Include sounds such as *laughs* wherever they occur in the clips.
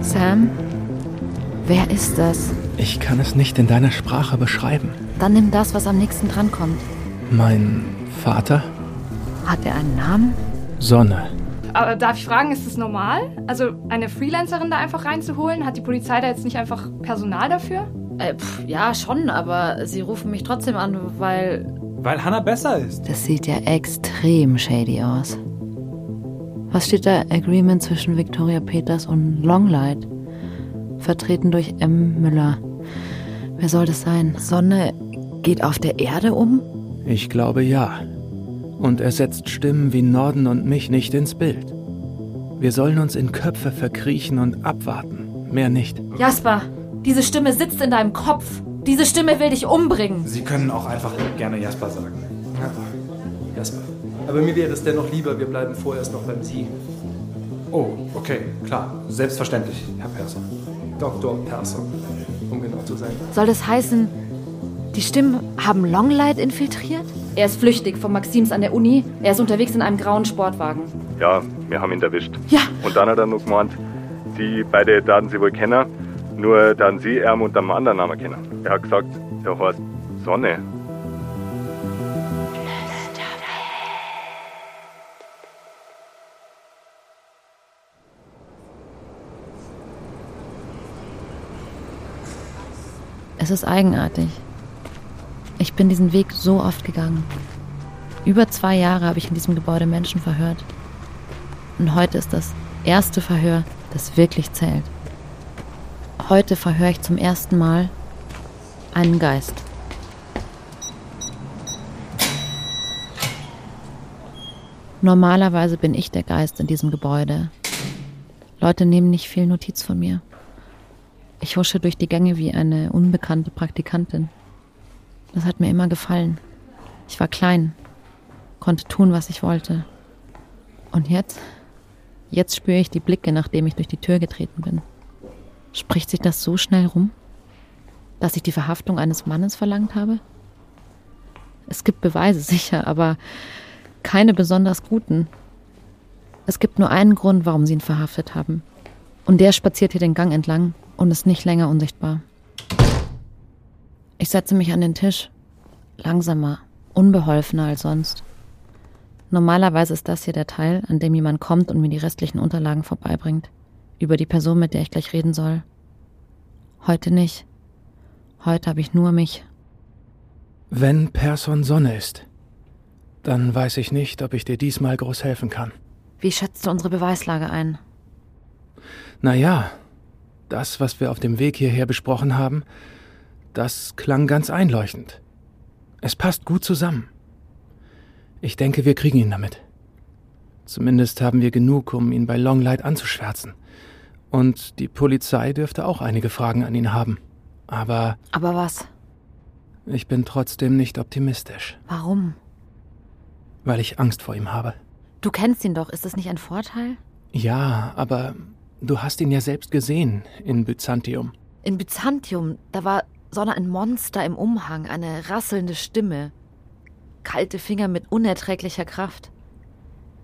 Sam? Wer ist das? Ich kann es nicht in deiner Sprache beschreiben. Dann nimm das, was am nächsten drankommt. Mein Vater? Hat er einen Namen? Sonne. Aber darf ich fragen, ist das normal? Also eine Freelancerin da einfach reinzuholen? Hat die Polizei da jetzt nicht einfach Personal dafür? Äh, pf, ja, schon, aber sie rufen mich trotzdem an, weil. Weil Hannah besser ist. Das sieht ja extrem shady aus. Was steht da? Agreement zwischen Victoria Peters und Longlight. Vertreten durch M. Müller. Wer soll das sein? Sonne geht auf der Erde um? Ich glaube ja. Und er setzt Stimmen wie Norden und mich nicht ins Bild. Wir sollen uns in Köpfe verkriechen und abwarten. Mehr nicht. Jasper, diese Stimme sitzt in deinem Kopf. Diese Stimme will dich umbringen. Sie können auch einfach gerne Jasper sagen. Ja. Jasper. Aber mir wäre es dennoch lieber, wir bleiben vorerst noch beim Sie. Oh, okay, klar. Selbstverständlich, Herr Persson. Dr. Persson, um genau zu sein. Soll das heißen, die Stimmen haben Longlight infiltriert? Er ist flüchtig von Maxims an der Uni. Er ist unterwegs in einem grauen Sportwagen. Ja, wir haben ihn erwischt. Ja. Und dann hat er noch gemeint, sie beide Daten sie wohl kennen, nur dann sie er unter einem anderen Namen kennen. Er hat gesagt, er heißt Sonne. Es ist eigenartig. Ich bin diesen Weg so oft gegangen. Über zwei Jahre habe ich in diesem Gebäude Menschen verhört. Und heute ist das erste Verhör, das wirklich zählt. Heute verhöre ich zum ersten Mal einen Geist. Normalerweise bin ich der Geist in diesem Gebäude. Leute nehmen nicht viel Notiz von mir. Ich husche durch die Gänge wie eine unbekannte Praktikantin. Das hat mir immer gefallen. Ich war klein, konnte tun, was ich wollte. Und jetzt? Jetzt spüre ich die Blicke, nachdem ich durch die Tür getreten bin. Spricht sich das so schnell rum, dass ich die Verhaftung eines Mannes verlangt habe? Es gibt Beweise, *laughs* sicher, aber keine besonders guten. Es gibt nur einen Grund, warum sie ihn verhaftet haben. Und der spaziert hier den Gang entlang und ist nicht länger unsichtbar. Ich setze mich an den Tisch. Langsamer, unbeholfener als sonst. Normalerweise ist das hier der Teil, an dem jemand kommt und mir die restlichen Unterlagen vorbeibringt. Über die Person, mit der ich gleich reden soll. Heute nicht. Heute habe ich nur mich. Wenn Person Sonne ist, dann weiß ich nicht, ob ich dir diesmal groß helfen kann. Wie schätzt du unsere Beweislage ein? Naja, das, was wir auf dem Weg hierher besprochen haben, das klang ganz einleuchtend. Es passt gut zusammen. Ich denke, wir kriegen ihn damit. Zumindest haben wir genug, um ihn bei Longlight anzuschwärzen. Und die Polizei dürfte auch einige Fragen an ihn haben. Aber Aber was? ich bin trotzdem nicht optimistisch, Warum? weil ich Angst vor ihm habe. Du kennst ihn doch, ist das nicht ein Vorteil? Ja, aber du hast ihn ja selbst gesehen in Byzantium. In Byzantium, da war Sonne ein Monster im Umhang, eine rasselnde Stimme. Kalte Finger mit unerträglicher Kraft.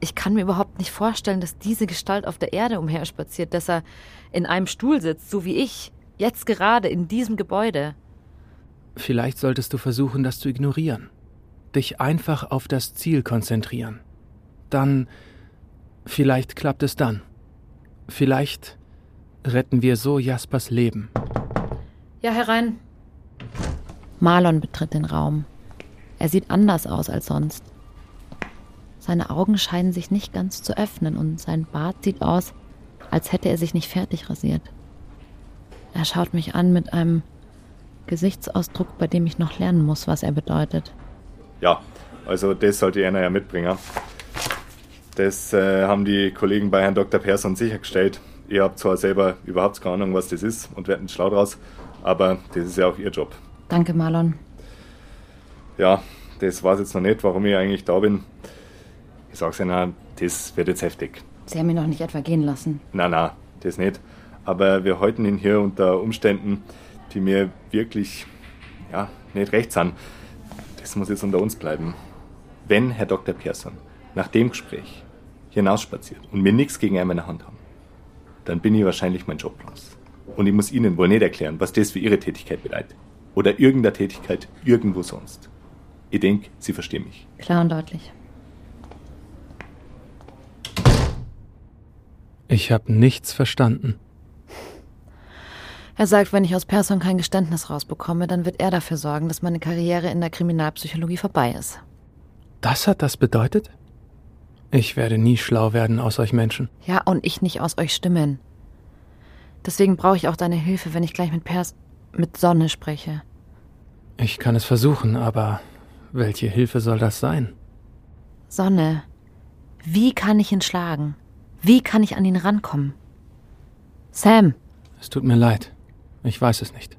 Ich kann mir überhaupt nicht vorstellen, dass diese Gestalt auf der Erde umherspaziert, dass er in einem Stuhl sitzt, so wie ich, jetzt gerade in diesem Gebäude. Vielleicht solltest du versuchen, das zu ignorieren. Dich einfach auf das Ziel konzentrieren. Dann, vielleicht klappt es dann. Vielleicht retten wir so Jaspers Leben. Ja, herein. Marlon betritt den Raum. Er sieht anders aus als sonst. Seine Augen scheinen sich nicht ganz zu öffnen und sein Bart sieht aus, als hätte er sich nicht fertig rasiert. Er schaut mich an mit einem Gesichtsausdruck, bei dem ich noch lernen muss, was er bedeutet. Ja, also das sollte einer ja mitbringen. Das äh, haben die Kollegen bei Herrn Dr. Persson sichergestellt. Ihr habt zwar selber überhaupt keine Ahnung, was das ist und werdet nicht schlau draus, aber das ist ja auch Ihr Job. Danke, Marlon. Ja, das weiß jetzt noch nicht, warum ich eigentlich da bin. Ich sag's Ihnen, das wird jetzt heftig. Sie haben ihn noch nicht etwa gehen lassen. Na, na, das nicht. Aber wir halten ihn hier unter Umständen, die mir wirklich, ja, nicht recht sind. Das muss jetzt unter uns bleiben. Wenn Herr Dr. Persson nach dem Gespräch hinausspaziert und mir nichts gegen ihn in der Hand haben, dann bin ich wahrscheinlich mein Job los. Und ich muss Ihnen wohl nicht erklären, was das für Ihre Tätigkeit bedeutet. Oder irgendeine Tätigkeit irgendwo sonst. Ich denke, Sie verstehen mich. Klar und deutlich. Ich habe nichts verstanden. Er sagt, wenn ich aus Person kein Geständnis rausbekomme, dann wird er dafür sorgen, dass meine Karriere in der Kriminalpsychologie vorbei ist. Das hat das bedeutet? Ich werde nie schlau werden aus euch Menschen. Ja, und ich nicht aus euch stimmen. Deswegen brauche ich auch deine Hilfe, wenn ich gleich mit Pers mit Sonne spreche. Ich kann es versuchen, aber welche Hilfe soll das sein? Sonne, wie kann ich ihn schlagen? Wie kann ich an ihn rankommen? Sam, Es tut mir leid. Ich weiß es nicht.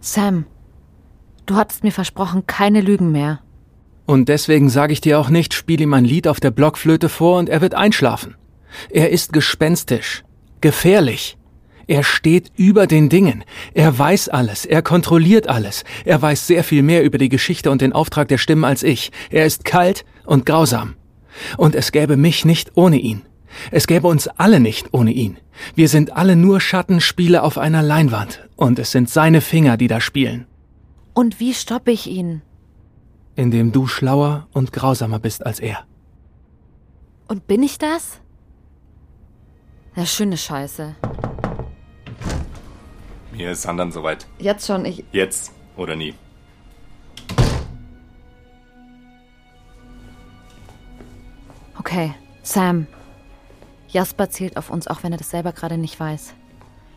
Sam, du hattest mir versprochen, keine Lügen mehr. Und deswegen sage ich dir auch nicht, spiel ihm ein Lied auf der Blockflöte vor und er wird einschlafen. Er ist gespenstisch, gefährlich. Er steht über den Dingen. Er weiß alles, er kontrolliert alles. Er weiß sehr viel mehr über die Geschichte und den Auftrag der Stimmen als ich. Er ist kalt und grausam. Und es gäbe mich nicht ohne ihn. Es gäbe uns alle nicht ohne ihn. Wir sind alle nur Schattenspiele auf einer Leinwand. Und es sind seine Finger, die da spielen. Und wie stoppe ich ihn? Indem du schlauer und grausamer bist als er. Und bin ich das? Ja, schöne Scheiße. Mir ist Sandern soweit. Jetzt schon, ich. Jetzt oder nie. Okay, Sam. Jasper zielt auf uns, auch wenn er das selber gerade nicht weiß.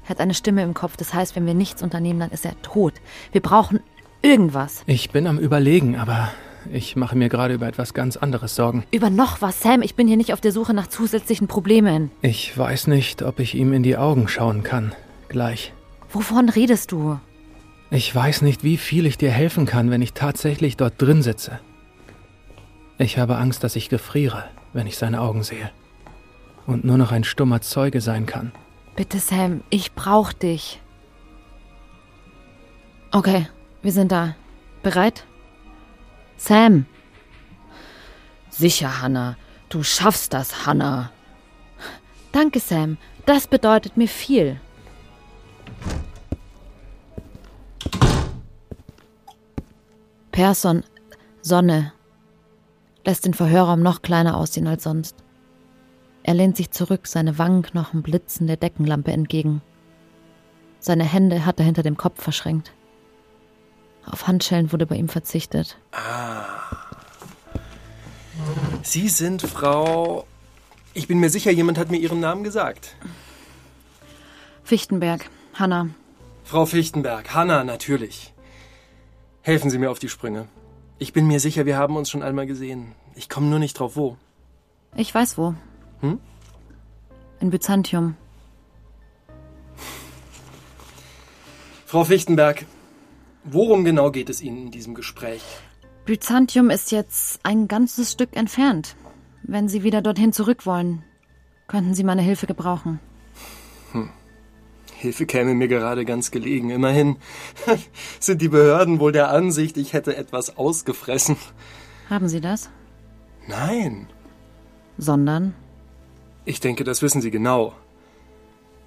Er hat eine Stimme im Kopf, das heißt, wenn wir nichts unternehmen, dann ist er tot. Wir brauchen irgendwas. Ich bin am Überlegen, aber ich mache mir gerade über etwas ganz anderes Sorgen. Über noch was, Sam. Ich bin hier nicht auf der Suche nach zusätzlichen Problemen. Ich weiß nicht, ob ich ihm in die Augen schauen kann. Gleich. Wovon redest du? Ich weiß nicht, wie viel ich dir helfen kann, wenn ich tatsächlich dort drin sitze. Ich habe Angst, dass ich gefriere, wenn ich seine Augen sehe. Und nur noch ein stummer Zeuge sein kann. Bitte, Sam, ich brauch dich. Okay, wir sind da. Bereit? Sam. Sicher, Hannah. Du schaffst das, Hannah. Danke, Sam. Das bedeutet mir viel. Persson, Sonne, lässt den Verhörraum noch kleiner aussehen als sonst. Er lehnt sich zurück, seine Wangenknochen blitzen der Deckenlampe entgegen. Seine Hände hat er hinter dem Kopf verschränkt. Auf Handschellen wurde bei ihm verzichtet. Sie sind Frau. Ich bin mir sicher, jemand hat mir Ihren Namen gesagt. Fichtenberg, Hanna, Frau Fichtenberg, Hanna, natürlich. Helfen Sie mir auf die Sprünge. Ich bin mir sicher, wir haben uns schon einmal gesehen. Ich komme nur nicht drauf, wo. ich weiß wo. Hm? In Byzantium. Frau Fichtenberg, worum genau geht es Ihnen in diesem Gespräch? Byzantium ist jetzt ein ganzes Stück entfernt. Wenn Sie wieder dorthin zurück wollen, könnten Sie meine Hilfe gebrauchen. Hilfe käme mir gerade ganz gelegen. Immerhin *laughs* sind die Behörden wohl der Ansicht, ich hätte etwas ausgefressen. Haben Sie das? Nein, Sondern? ich denke, das wissen Sie genau.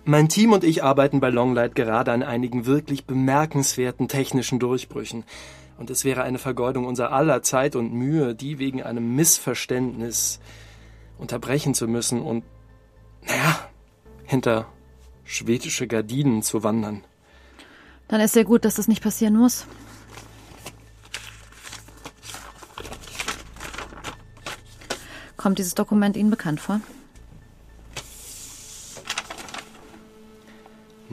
Mein Team und ich arbeiten bei Longlight gerade an einigen wirklich bemerkenswerten technischen Durchbrüchen. Und es wäre eine Vergeudung unserer aller Zeit und Mühe, die wegen einem Missverständnis unterbrechen zu müssen und, naja, hinter schwedische Gardinen zu wandern. Dann ist ja gut, dass das nicht passieren muss. Kommt dieses Dokument Ihnen bekannt vor?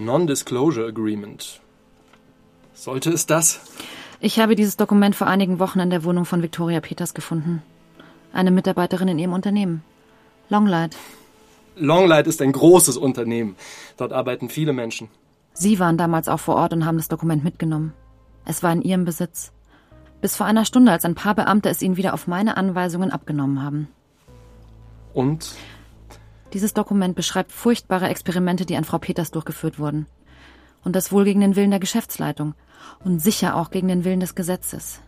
Non-Disclosure Agreement. Sollte es das? Ich habe dieses Dokument vor einigen Wochen in der Wohnung von Victoria Peters gefunden. Eine Mitarbeiterin in ihrem Unternehmen. Longlight. Longlight ist ein großes Unternehmen. Dort arbeiten viele Menschen. Sie waren damals auch vor Ort und haben das Dokument mitgenommen. Es war in ihrem Besitz. Bis vor einer Stunde, als ein paar Beamte es ihnen wieder auf meine Anweisungen abgenommen haben. Und Dieses Dokument beschreibt furchtbare Experimente, die an Frau Peters durchgeführt wurden. Und das wohl gegen den Willen der Geschäftsleitung. Und sicher auch gegen den Willen des Gesetzes.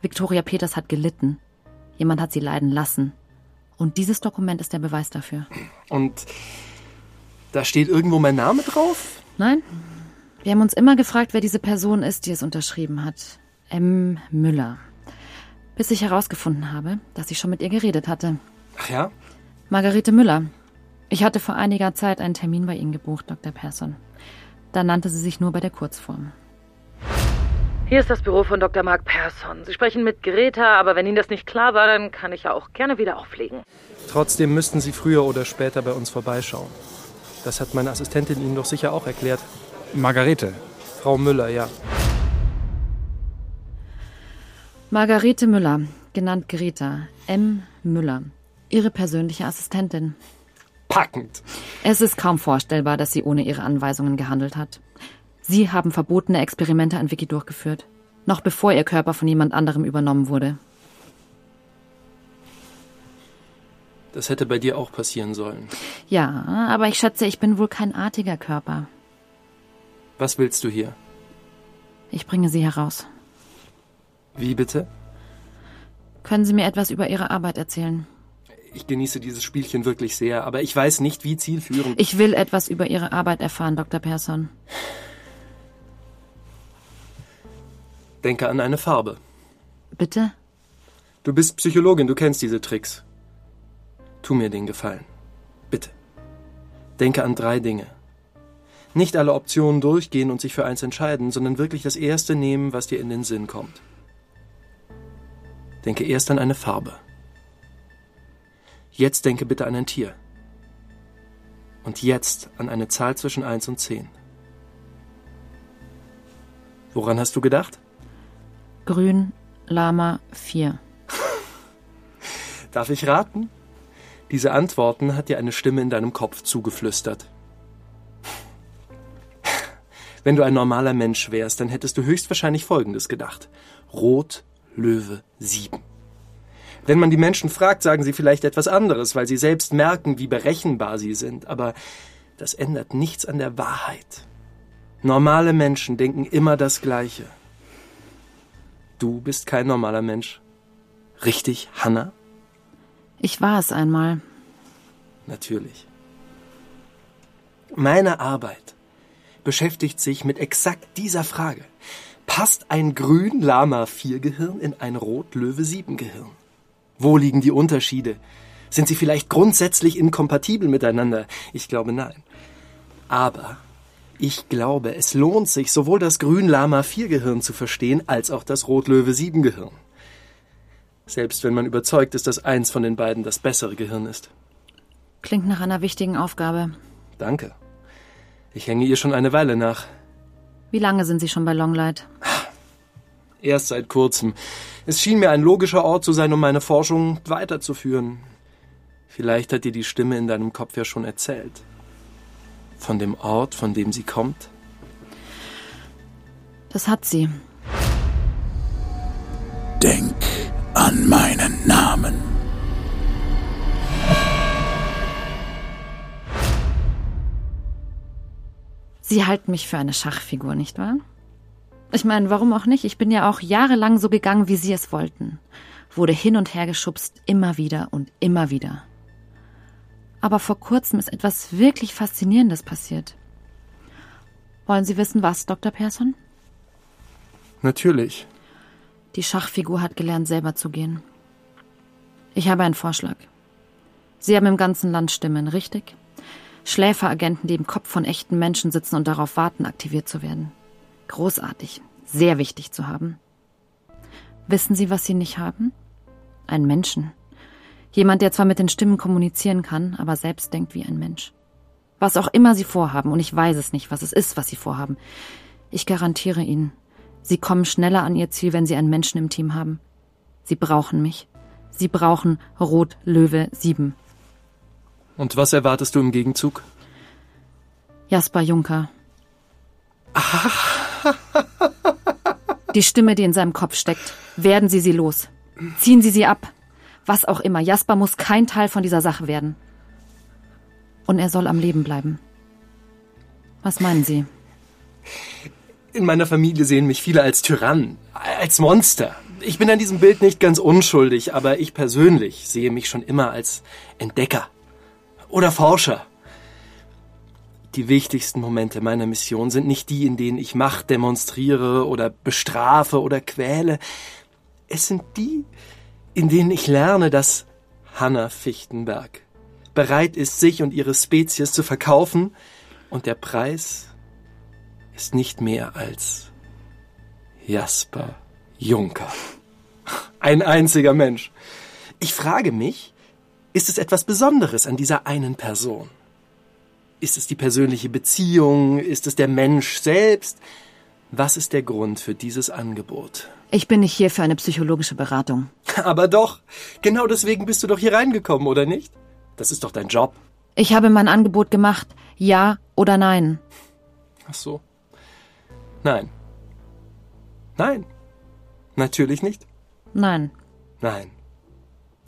Victoria Peters hat gelitten. Jemand hat sie leiden lassen. Und dieses Dokument ist der Beweis dafür. Und Da steht irgendwo mein Name drauf? Nein? Wir haben uns immer gefragt, wer diese Person ist, die es unterschrieben hat. M. Müller. Bis ich herausgefunden habe, dass ich schon mit ihr geredet hatte. Ach ja? Margarete Müller. Ich hatte vor einiger Zeit einen Termin bei Ihnen gebucht, Dr. Persson. Da nannte sie sich nur bei der Kurzform. Hier ist das Büro von Dr. Mark Persson. Sie sprechen mit Greta, aber wenn Ihnen das nicht klar war, dann kann ich ja auch gerne wieder auflegen. Trotzdem müssten Sie früher oder später bei uns vorbeischauen. Das hat meine Assistentin Ihnen doch sicher auch erklärt. Margarete. Frau Müller, ja. Margarete Müller, genannt Greta. M. Müller. Ihre persönliche Assistentin. Packend. Es ist kaum vorstellbar, dass sie ohne ihre Anweisungen gehandelt hat. Sie haben verbotene Experimente an Vicky durchgeführt. Noch bevor ihr Körper von jemand anderem übernommen wurde. Das hätte bei dir auch passieren sollen. Ja, aber ich schätze, ich bin wohl kein artiger Körper. Was willst du hier? Ich bringe Sie heraus. Wie bitte? Können Sie mir etwas über Ihre Arbeit erzählen? Ich genieße dieses Spielchen wirklich sehr, aber ich weiß nicht, wie zielführend. Ich will etwas über Ihre Arbeit erfahren, Dr. Persson. Denke an eine Farbe. Bitte? Du bist Psychologin, du kennst diese Tricks. Tu mir den Gefallen. Bitte. Denke an drei Dinge. Nicht alle Optionen durchgehen und sich für eins entscheiden, sondern wirklich das erste nehmen, was dir in den Sinn kommt. Denke erst an eine Farbe. Jetzt denke bitte an ein Tier. Und jetzt an eine Zahl zwischen 1 und 10. Woran hast du gedacht? Grün, Lama 4. *laughs* Darf ich raten? Diese Antworten hat dir eine Stimme in deinem Kopf zugeflüstert. *laughs* Wenn du ein normaler Mensch wärst, dann hättest du höchstwahrscheinlich Folgendes gedacht. Rot, Löwe, 7. Wenn man die Menschen fragt, sagen sie vielleicht etwas anderes, weil sie selbst merken, wie berechenbar sie sind, aber das ändert nichts an der Wahrheit. Normale Menschen denken immer das Gleiche. Du bist kein normaler Mensch. Richtig, Hannah? Ich war es einmal. Natürlich. Meine Arbeit beschäftigt sich mit exakt dieser Frage. Passt ein Grün-Lama-4-Gehirn in ein Rot-Löwe-7-Gehirn? Wo liegen die Unterschiede? Sind sie vielleicht grundsätzlich inkompatibel miteinander? Ich glaube nein. Aber ich glaube, es lohnt sich, sowohl das Grün-Lama-4-Gehirn zu verstehen, als auch das Rot-Löwe-7-Gehirn. Selbst wenn man überzeugt ist, dass eins von den beiden das bessere Gehirn ist. Klingt nach einer wichtigen Aufgabe. Danke. Ich hänge ihr schon eine Weile nach. Wie lange sind Sie schon bei Longlight? Erst seit kurzem. Es schien mir ein logischer Ort zu sein, um meine Forschung weiterzuführen. Vielleicht hat dir die Stimme in deinem Kopf ja schon erzählt. Von dem Ort, von dem sie kommt? Das hat sie. Denk an meinen Namen. Sie halten mich für eine Schachfigur, nicht wahr? Ich meine, warum auch nicht? Ich bin ja auch jahrelang so gegangen, wie Sie es wollten. Wurde hin und her geschubst, immer wieder und immer wieder. Aber vor kurzem ist etwas wirklich Faszinierendes passiert. Wollen Sie wissen, was, Dr. Persson? Natürlich. Die Schachfigur hat gelernt, selber zu gehen. Ich habe einen Vorschlag. Sie haben im ganzen Land Stimmen, richtig? Schläferagenten, die im Kopf von echten Menschen sitzen und darauf warten, aktiviert zu werden. Großartig, sehr wichtig zu haben. Wissen Sie, was Sie nicht haben? Einen Menschen. Jemand, der zwar mit den Stimmen kommunizieren kann, aber selbst denkt wie ein Mensch. Was auch immer Sie vorhaben, und ich weiß es nicht, was es ist, was Sie vorhaben. Ich garantiere Ihnen, Sie kommen schneller an Ihr Ziel, wenn Sie einen Menschen im Team haben. Sie brauchen mich. Sie brauchen Rot Löwe 7. Und was erwartest du im Gegenzug? Jasper Juncker. *laughs* Die Stimme, die in seinem Kopf steckt. Werden Sie sie los. Ziehen Sie sie ab. Was auch immer. Jasper muss kein Teil von dieser Sache werden. Und er soll am Leben bleiben. Was meinen Sie? In meiner Familie sehen mich viele als Tyrann, als Monster. Ich bin an diesem Bild nicht ganz unschuldig, aber ich persönlich sehe mich schon immer als Entdecker oder Forscher. Die wichtigsten Momente meiner Mission sind nicht die, in denen ich Macht demonstriere oder bestrafe oder quäle. Es sind die, in denen ich lerne, dass Hanna Fichtenberg bereit ist, sich und ihre Spezies zu verkaufen und der Preis ist nicht mehr als Jasper Juncker. Ein einziger Mensch. Ich frage mich, ist es etwas Besonderes an dieser einen Person? Ist es die persönliche Beziehung? Ist es der Mensch selbst? Was ist der Grund für dieses Angebot? Ich bin nicht hier für eine psychologische Beratung. *laughs* Aber doch, genau deswegen bist du doch hier reingekommen, oder nicht? Das ist doch dein Job. Ich habe mein Angebot gemacht. Ja oder nein? Ach so. Nein. Nein. Natürlich nicht. Nein. Nein.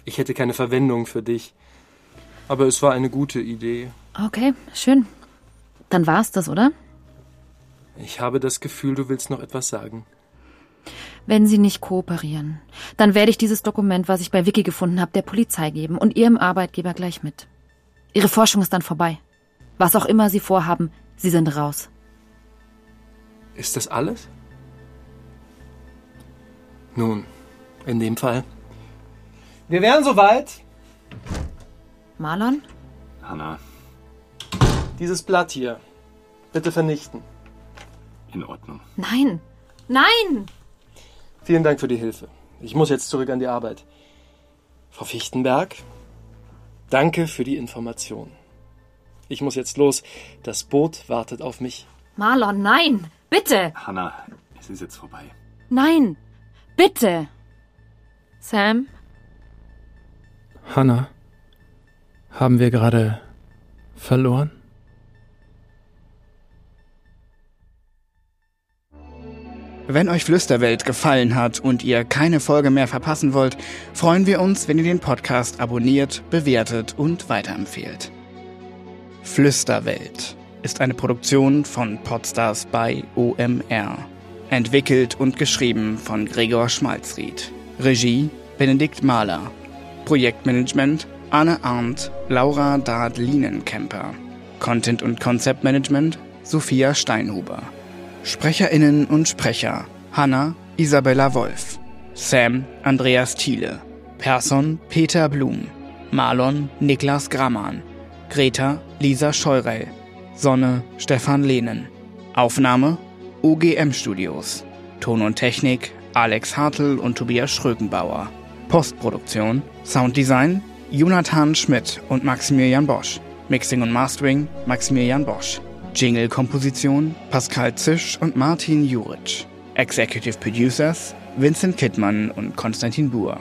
Ich hätte keine Verwendung für dich. Aber es war eine gute Idee. Okay, schön. Dann war's das, oder? Ich habe das Gefühl, du willst noch etwas sagen. Wenn Sie nicht kooperieren, dann werde ich dieses Dokument, was ich bei Vicky gefunden habe, der Polizei geben und Ihrem Arbeitgeber gleich mit. Ihre Forschung ist dann vorbei. Was auch immer Sie vorhaben, Sie sind raus. Ist das alles? Nun, in dem Fall. Wir wären soweit. Marlon? Hanna, Dieses Blatt hier. Bitte vernichten. in Ordnung. Nein! Nein! Vielen Dank für die Hilfe. Ich muss jetzt zurück an die Arbeit. Frau Fichtenberg, danke für die Information. Ich muss jetzt los. Das Boot wartet auf mich. Marlon, nein! Bitte! Hanna, es ist jetzt vorbei. Nein! Bitte! Sam? Hannah, haben wir gerade verloren? Wenn euch Flüsterwelt gefallen hat und ihr keine Folge mehr verpassen wollt, freuen wir uns, wenn ihr den Podcast abonniert, bewertet und weiterempfehlt. Flüsterwelt ist eine Produktion von Podstars bei OMR. Entwickelt und geschrieben von Gregor Schmalzried. Regie Benedikt Mahler. Projektmanagement Anne Arndt, Laura Dard-Lienenkemper. Content und Konzeptmanagement Sophia Steinhuber. SprecherInnen und Sprecher Hanna Isabella Wolf, Sam Andreas Thiele, Person Peter Blum, Marlon Niklas Grammann, Greta Lisa Scheurell, Sonne Stefan Lehnen. Aufnahme OGM Studios. Ton und Technik Alex Hartl und Tobias Schrögenbauer. Postproduktion Sounddesign Jonathan Schmidt und Maximilian Bosch. Mixing und Mastering Maximilian Bosch. Jingle-Komposition Pascal Zisch und Martin Juric. Executive Producers Vincent Kittmann und Konstantin Buhr.